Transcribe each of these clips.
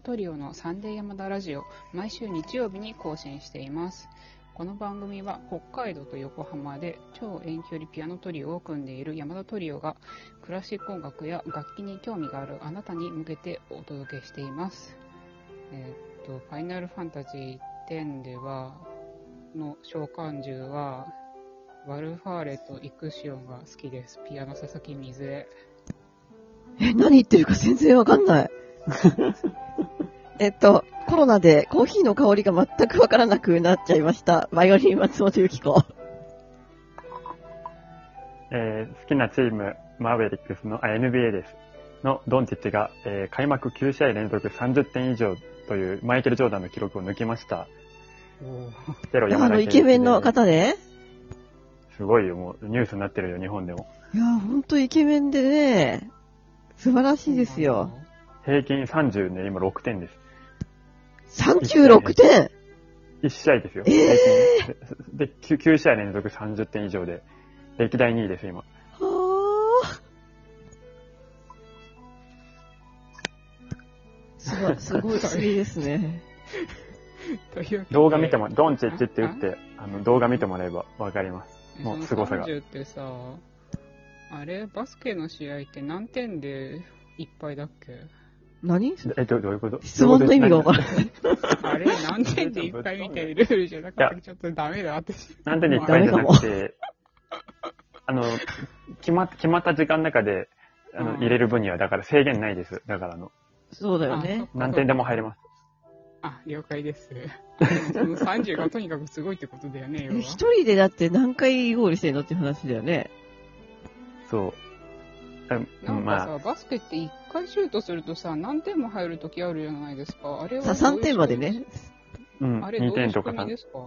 田トリオのサンデー山田ラジオ、毎週日曜日に更新しています。この番組は北海道と横浜で超遠距離ピアノトリオを組んでいる山田トリオがクラシック音楽や楽器に興味があるあなたに向けてお届けしています。えーっと、ファイナルファンタジー10では、の召喚獣は、ワルファーレとイクシオンが好きです。ピアノ佐々木水江。え、何言ってるか全然わかんない。えっと、コロナでコーヒーの香りが全くわからなくなっちゃいました。バイオリン松本由紀子。えー好きなチーム、マーベリックスの、あ NBA です。のドンチッチが、えー開幕9試合連続30点以上というマイケル・ジョーダンの記録を抜きました。ゼロ山あの、田健一イケメンの方ね。すごいよ、もうニュースになってるよ、日本でも。いや、ほんとイケメンでね、素晴らしいですよ。。平均30ね、今6点です。36点1試合ですよ。えーでで 9, 9試合連続30点以上で、歴代2位です、今。はあ。すごい、すごい、すごいですね。動画見ても、ドンチッチって打って、あの、動画見てもらえばわかります。もう凄さがその30ってさ、あれ、バスケの試合って何点でいっぱいだっけ？何？え、どどういうこと？質問の意味がわからない。あれ、何点でいっぱいみたいなルールじゃなかったらちょっとダメだ、私。なんでいっぱいじゃなくて、あの、決ま、決まった時間の中で、あの、うん入れる分には、だから制限ないです。だからあの、そうだよね。何点でも入れます。あ、了解です。その30がとにかくすごいってことだよね。一人でだって何回ゴールしてんのって話だよね。そう。あなんかさ、まあ、バスケって1回シュートするとさ、何点も入るときあるじゃないですか。あれはさ、3点までね。うん、あれどう2いう仕点とか3組みですか？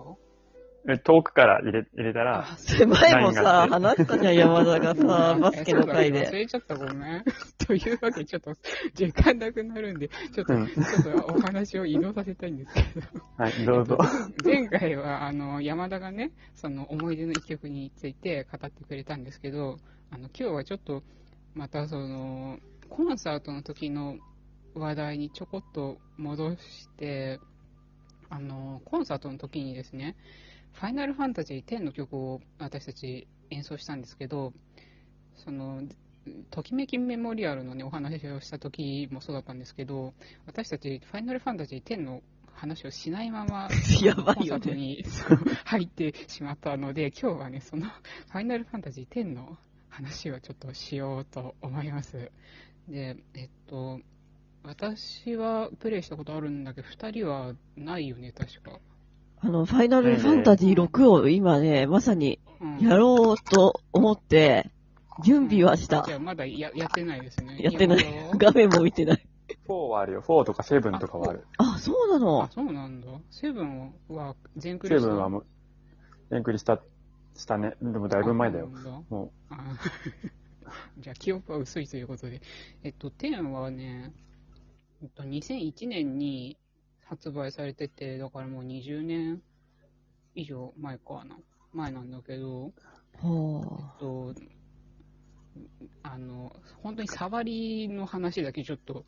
え遠くから入れ、入れたら、あ、それ前もさ、話したじゃん、山田がさ、バスケの回えそうだ忘で。れちゃった、ごめん。というわけで、ちょっと、時間なくなるんで、ちょっと、うんちょっとお話を移動させたいんですけど。はい、どうぞ。前回は、あの、山田がね、その思い出の一曲について語ってくれたんですけど、あの、今日はちょっと、またその、コンサートの時の話題にちょこっと戻して、あの、コンサートの時にですね、ファイナルファンタジー10の曲を私たち演奏したんですけど、その、ときめきメモリアルのね、お話をした時もそうだったんですけど、私たちファイナルファンタジー10の話をしないまま、やばいよねに入ってしまったので、今日はね、そのファイナルファンタジー10の話をちょっとしようと思います。で、えっと、私はプレイしたことあるんだけど、二人はないよね、確か。あの、ファイナルファンタジー6を今ね、まさにうんやろうと思って、準備はしたじ。ゃあまだややってないですね。やってない 画面も見てない。4はあるよ。4とか7とかはある。あ、そうなあの、そうなんだ。セブンは全クリ7はもう、全クリした、したね。でもだいぶ前だよ。。もあ じゃあ、記憶は薄いということで。えっと、10はね、えっと、2001年に発売されてて、だからもう20年以上前かな。前なんだけど、はと、あの、本当に触りの話だけちょっと、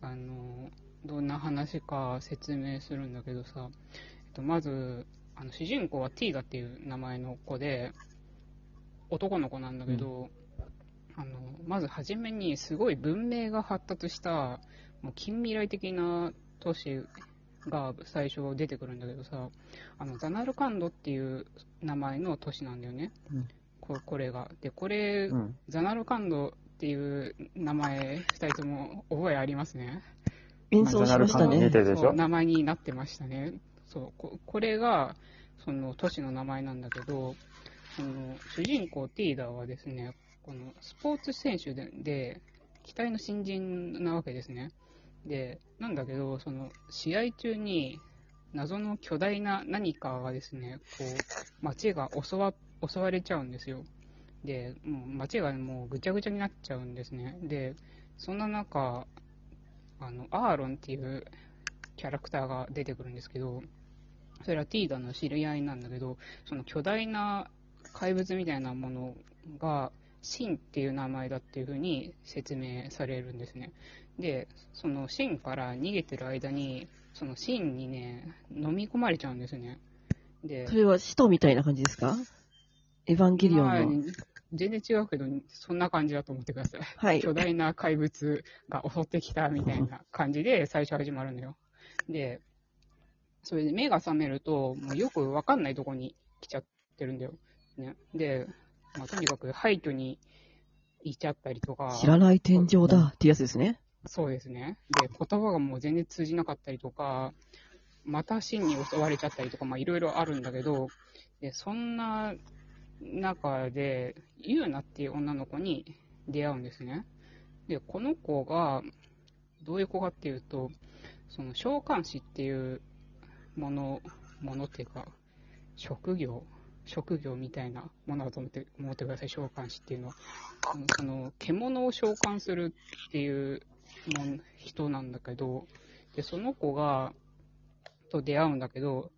あの、どんな話か説明するんだけどさ、えっと、まず、あの、主人公はティーガっていう名前の子で、男の子なんだけど、あの、まず初めにすごい文明が発達した、もう近未来的な都市が最初出てくるんだけどさ、あの、ザナルカンドっていう名前の都市なんだよね。うんここれが。で、これ、う、うん。ザナルカンドっていう名前、二人とも覚えありますね。演奏しましたまあ似ね。名前になってましたね。そう、ここれが、その都市の名前なんだけど、その主人公ティーダーはですね、このスポーツ選手で、で期待の新人なわけですね。で、なんだけど、その試合中に謎の巨大な何かがですね、こう、街が襲わ、襲われちゃうんですよ。で、もう街がもうぐちゃぐちゃになっちゃうんですね。で、そんな中、あの、アーロンっていうキャラクターが出てくるんですけど、それはティーダの知り合いなんだけど、その巨大な怪物みたいなものが、シンっていう名前だっていうふうに説明されるんですね。で、そのシンから逃げてる間に、そのシンにね、飲み込まれちゃうんですね。でそ、れは使徒みたいな感じですか？エヴァンゲリオンまあの。全然違うけど、そんな感じだと思ってください。はい。巨大な怪物が襲ってきたみたいな感じで最初始まるのよ。で、それで目が覚めると、もうよくわかんないとこに来ちゃってるんだよ。ね。で、まあ、とにかく廃墟にいちゃったりとか。知らない天井だってやつですね。そうですね。で、言葉がもう全然通じなかったりとか、また真に襲われちゃったりとか、まあいろいろあるんだけど、で、そんな中で、ユーナっていう女の子に出会うんですね。で、この子が、どういう子かっていうと、その召喚師っていうもの、ものっていうか、職業、職業みたいなものだと思って思ってください、召喚師っていうのは。その獣を召喚するっていうもん人なんだけど、で、その子が、と出会うんだけど、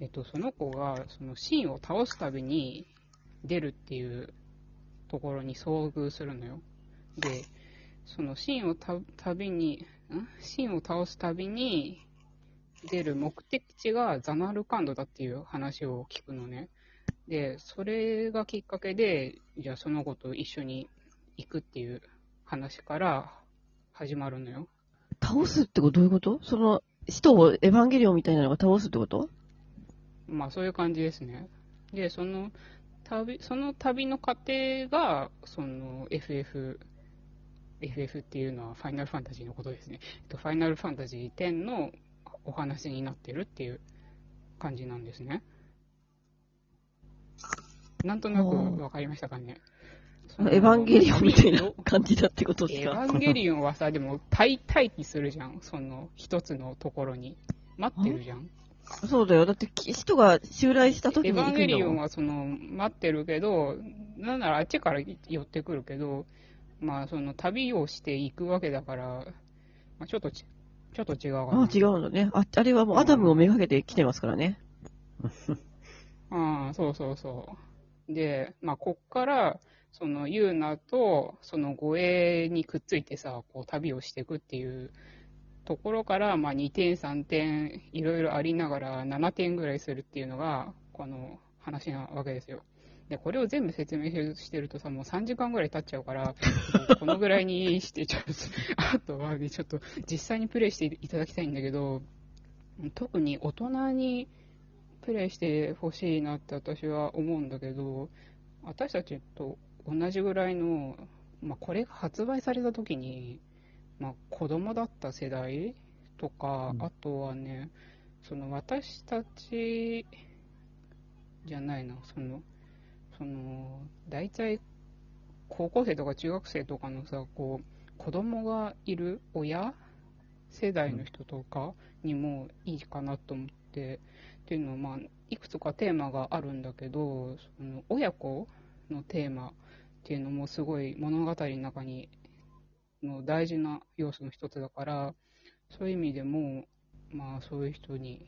えっと、その子が、そのシーンを倒すたびに出るっていうところに遭遇するのよ。で、そのシーンをたたびに、ん？シーンを倒すたびに出る目的地がザナルカンドだっていう話を聞くのね。で、それがきっかけで、じゃあその子と一緒に行くっていう話から始まるのよ。倒すってことどういうこと？その、使徒をエヴァンゲリオンみたいなのが倒すってこと？まあそういう感じですね。で、その旅、その旅の過程が、その FF、FF っていうのはファイナルファンタジーのことですね。えっとファイナルファンタジー10のお話になってるっていう感じなんですね。なんとなくわかりましたかね。エヴァンゲリオンみたいなど感じだってことですエヴかァンゲリオンはさ、でも待待機するじゃん。その一つのところに。待ってるじゃん。そうだよ。だって、き使徒が襲来した時エヴァン。ゲリオンはその待ってるけど、なんならあっちから寄ってくるけど、まあその旅をしていくわけだから、まあ、ちょっとち、ちょっと違うかな。あ、違うんだね。あ、あれはもうアダムをめがけて来てますからね。ああ、そうそうそう。で、まあこっから、そのユーナとその護衛にくっついてさ、こう旅をしていくっていうところから、まあ2点3点いろいろありながら7点ぐらいするっていうのが、この話なわけですよ。で、これを全部説明してるとさ、もう3時間ぐらい経っちゃうから、このぐらいにして、ちょっと、あとはね、ちょっと実際にプレイしていただきたいんだけど、特に大人にプレイしてほしいなって私は思うんだけど、私たちと同じぐらいの、まあ、これが発売された時に、まあ、子供だった世代とか、うん。あとはね、その私たちじゃないな、その、その、大体高校生とか中学生とかのさ、こう、子供がいる親世代の人とかにもいいかなと思って、っていうのは、まあ、いくつかテーマがあるんだけど、その親子のテーマっていうのもすごい物語の中にの大事な要素の一つだから、そういう意味でも、まあそういう人に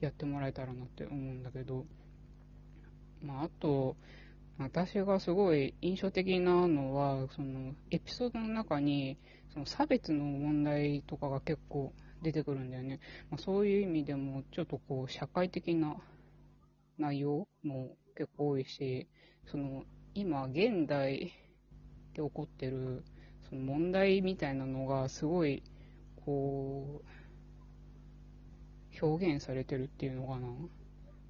やってもらえたらなって思うんだけど、まああと、私がすごい印象的なのは、そのエピソードの中に、その差別の問題とかが結構出てくるんだよね。まあ、そういう意味でも、ちょっとこう、社会的な内容も結構多いし、その、今、現代で起こってる、その問題みたいなのがすごい、こう、表現されてるっていうのかな。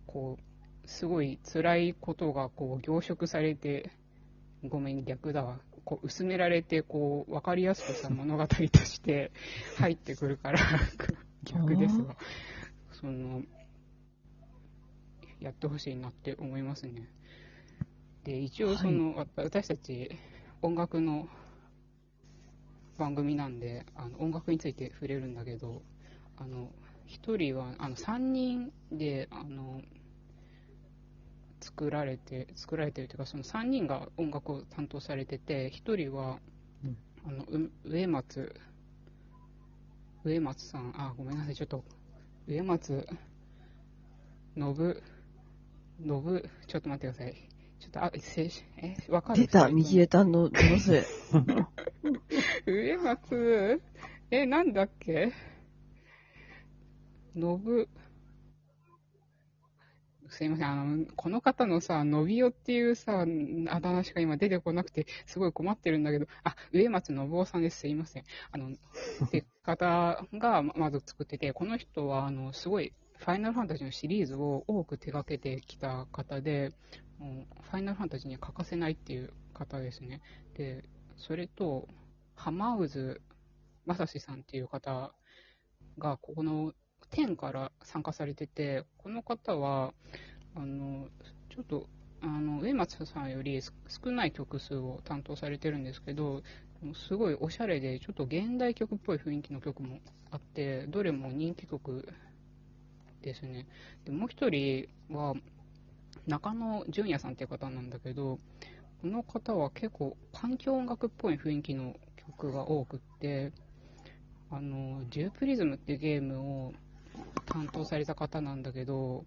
こう、すごい辛いことがこう凝縮されて、ごめん、逆だわ。こう薄められて、こう、わかりやすくさ、物語として 入ってくるから、逆ですが、その、やってほしいなって思いますね。で、一応その、わ私たち音楽の番組なんで、あの音楽について触れるんだけど、あの、一人は、あの、三人で、あの、作られて、作られてるというか、その3人が音楽を担当されてて、1人は、うんあのう植松、植松さん、あ、ごめんなさい、ちょっと、植松、信、信、ちょっと待ってください。ちょっと、あ、せえ、わかる出た、右へたんの女性。上松、え、なんだっけ？のぶ、すいません、あの、この方のさ、のびおっていうさ、あだ名しか今出てこなくて、すごい困ってるんだけど、あ、上松信夫さんです。すいません。あの、って方がまず作ってて、この人は、あの、すごい、ファイナルファンタジーのシリーズを多く手掛けてきた方で、ファイナルファンタジーには欠かせないっていう方ですね。で、それと、浜渦正史さんっていう方が、ここの10から参加されてて、この方は、あの、ちょっと、あの、上松さんより少ない曲数を担当されてるんですけど、すごいおしゃれで、ちょっと現代曲っぽい雰囲気の曲もあって、どれも人気曲ですね。で、もう一人は、中野純也さんっていう方なんだけど、この方は結構環境音楽っぽい雰囲気の曲が多くって、あの、デュープリズムっていうゲームを担当された方なんだけど、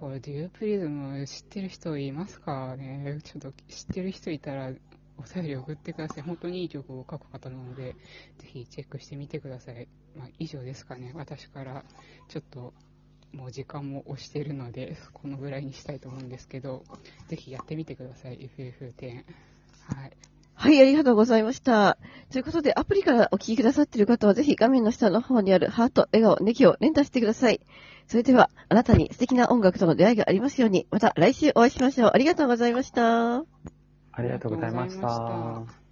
これデュープリズム知ってる人いますかね？ちょっと知ってる人いたらお便り送ってください。本当にいい曲を書く方なので、ぜひチェックしてみてください。まあ、以上ですかね。私からちょっともう時間も押してるので、このぐらいにしたいと思うんですけど、ぜひやってみてください。FF10。はい。はい、ありがとうございました。ということで、アプリからお聞きくださっている方は、ぜひ画面の下の方にあるハート、笑顔、ネギを連打してください。それでは、あなたに素敵な音楽との出会いがありますように、また来週お会いしましょう。ありがとうございました。ありがとうございましありがとうございまたした。